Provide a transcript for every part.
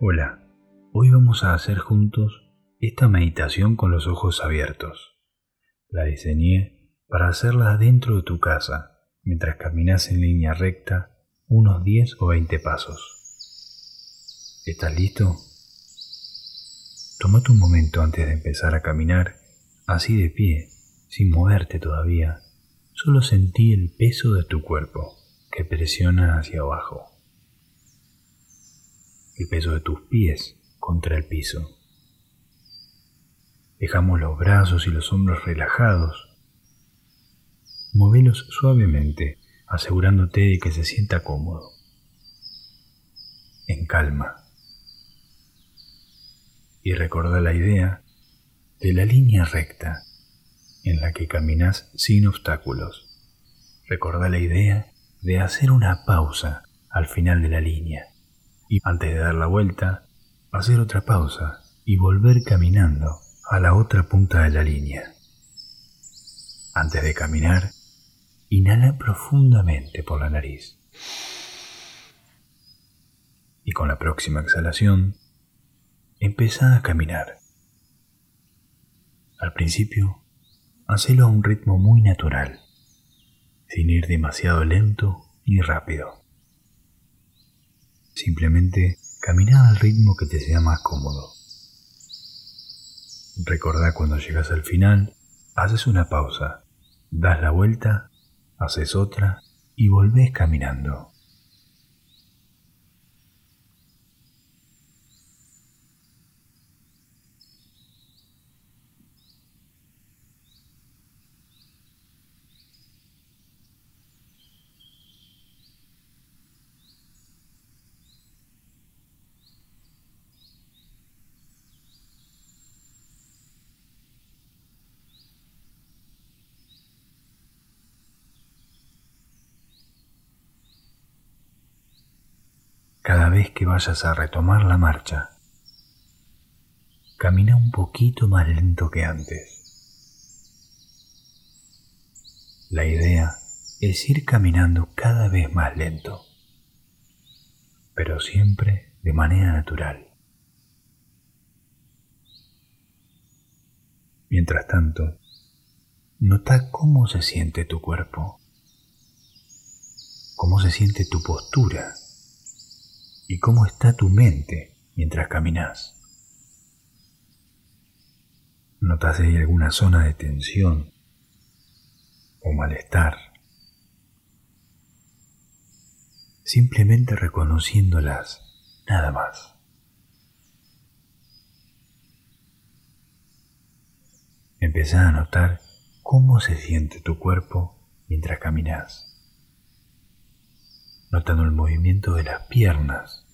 Hola, hoy vamos a hacer juntos esta meditación con los ojos abiertos. La diseñé para hacerla dentro de tu casa, mientras caminas en línea recta unos 10 o 20 pasos. ¿Estás listo? Tómate un momento antes de empezar a caminar, así de pie, sin moverte todavía. Solo sentí el peso de tu cuerpo que presiona hacia abajo. El peso de tus pies contra el piso. Dejamos los brazos y los hombros relajados. Movelos suavemente, asegurándote de que se sienta cómodo. En calma. Y recuerda la idea de la línea recta en la que caminas sin obstáculos. Recuerda la idea de hacer una pausa al final de la línea y antes de dar la vuelta, hacer otra pausa y volver caminando a la otra punta de la línea. Antes de caminar, inhala profundamente por la nariz. Y con la próxima exhalación, empieza a caminar. Al principio, hacelo a un ritmo muy natural, sin ir demasiado lento ni rápido. Simplemente camina al ritmo que te sea más cómodo. Recordá cuando llegas al final, haces una pausa, das la vuelta, haces otra y volvés caminando. cada vez que vayas a retomar la marcha. Camina un poquito más lento que antes. La idea es ir caminando cada vez más lento, pero siempre de manera natural. Mientras tanto, nota cómo se siente tu cuerpo, cómo se siente tu postura y cómo está tu mente mientras caminas. ¿Notas ahí alguna zona de tensión o malestar? Simplemente reconociéndolas, nada más. Empezá a notar cómo se siente tu cuerpo mientras caminas notando el movimiento de las piernas,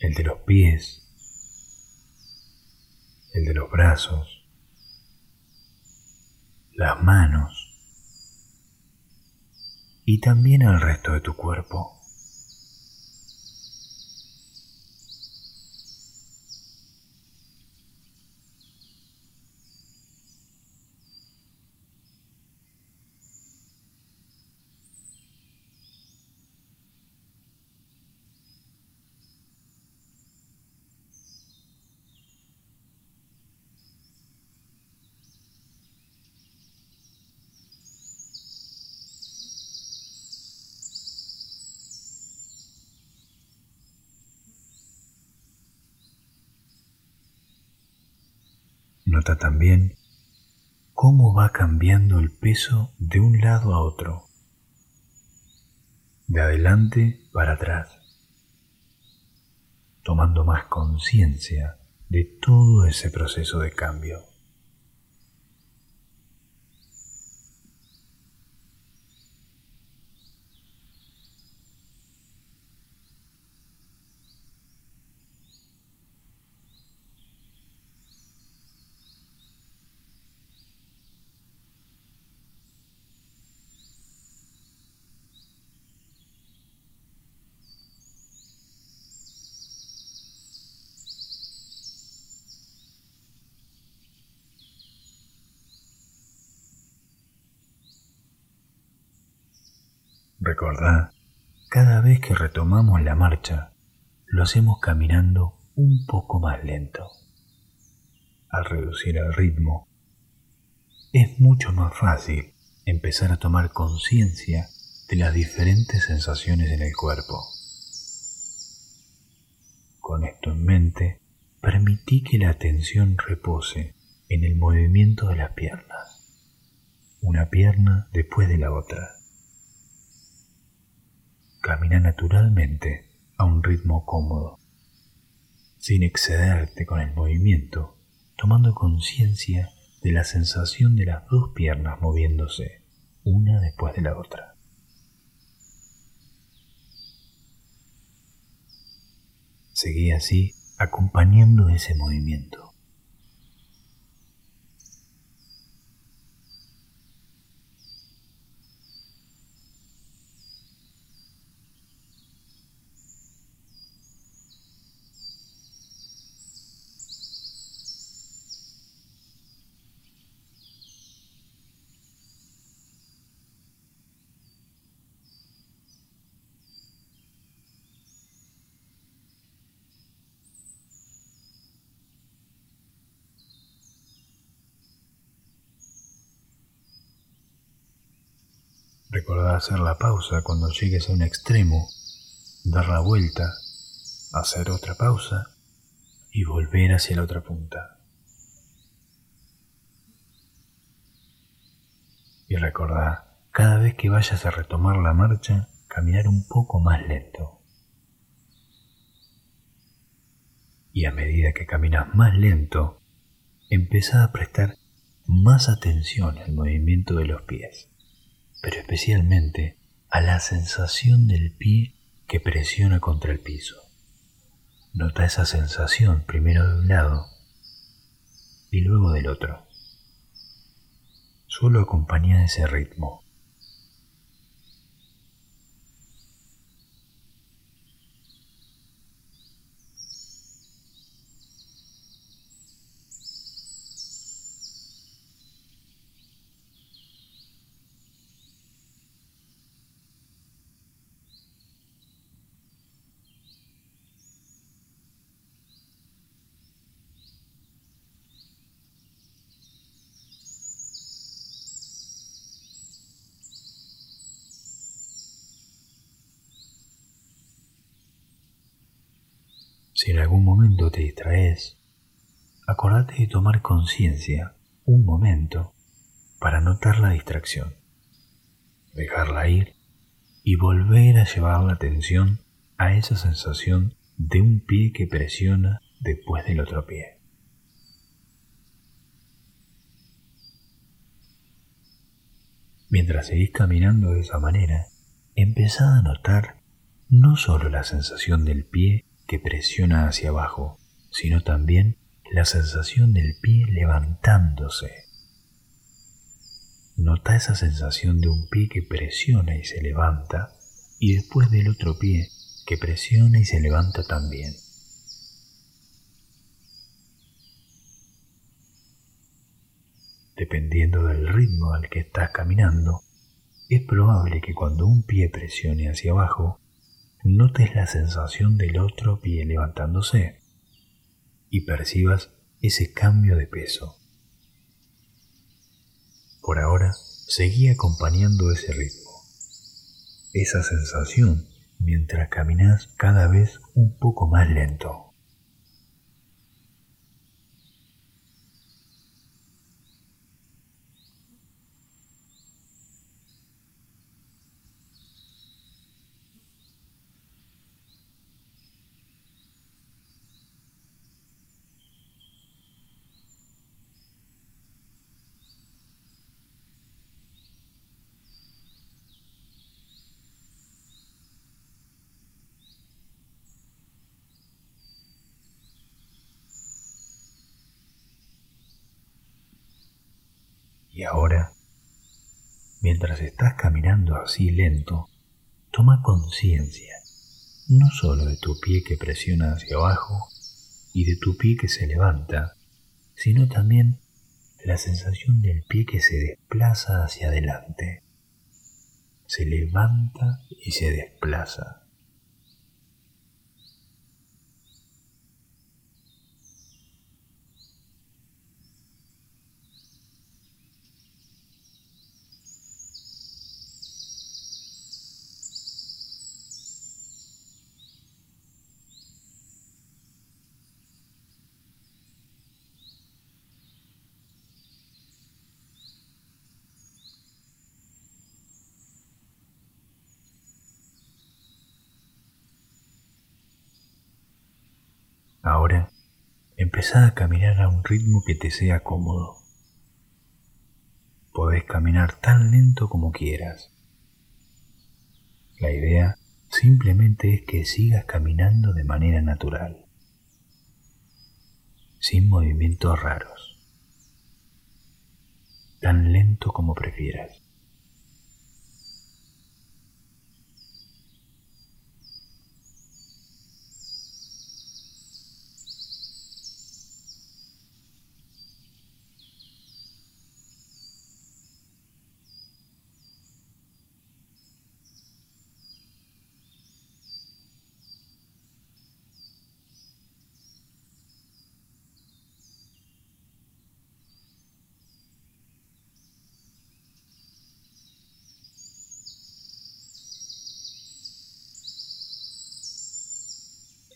el de los pies, el de los brazos, las manos. Y también el resto de tu cuerpo. Nota también cómo va cambiando el peso de un lado a otro, de adelante para atrás, tomando más conciencia de todo ese proceso de cambio. Recordá cada vez que retomamos la marcha, lo hacemos caminando un poco más lento. Al reducir el ritmo, es mucho más fácil empezar a tomar conciencia de las diferentes sensaciones en el cuerpo. Con esto en mente, permití que la atención repose en el movimiento de las piernas, una pierna después de la otra. Camina naturalmente a un ritmo cómodo, sin excederte con el movimiento, tomando conciencia de la sensación de las dos piernas moviéndose una después de la otra. Seguí así acompañando ese movimiento. Recordá hacer la pausa cuando llegues a un extremo, dar la vuelta, hacer otra pausa y volver hacia la otra punta. Y recordá, cada vez que vayas a retomar la marcha, caminar un poco más lento. Y a medida que caminas más lento, empezá a prestar más atención al movimiento de los pies pero especialmente a la sensación del pie que presiona contra el piso. Nota esa sensación primero de un lado y luego del otro. Solo acompaña ese ritmo. Si en algún momento te distraes, acordate de tomar conciencia un momento para notar la distracción, dejarla ir y volver a llevar la atención a esa sensación de un pie que presiona después del otro pie. Mientras seguís caminando de esa manera, empezá a notar no solo la sensación del pie que presiona hacia abajo, sino también la sensación del pie levantándose. Nota esa sensación de un pie que presiona y se levanta y después del otro pie que presiona y se levanta también. Dependiendo del ritmo al que estás caminando, es probable que cuando un pie presione hacia abajo, notes la sensación del otro pie levantándose y percibas ese cambio de peso. Por ahora, seguí acompañando ese ritmo, esa sensación mientras caminas cada vez un poco más lento. Y ahora, mientras estás caminando así lento, toma conciencia no solo de tu pie que presiona hacia abajo y de tu pie que se levanta, sino también la sensación del pie que se desplaza hacia adelante. se levanta y se desplaza. Ahora, empezá a caminar a un ritmo que te sea cómodo. Podés caminar tan lento como quieras. La idea simplemente es que sigas caminando de manera natural, sin movimientos raros, tan lento como prefieras.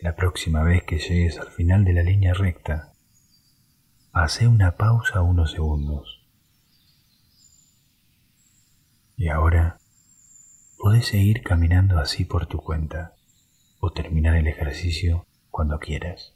La próxima vez que llegues al final de la línea recta, hace una pausa unos segundos. Y ahora podés seguir caminando así por tu cuenta o terminar el ejercicio cuando quieras.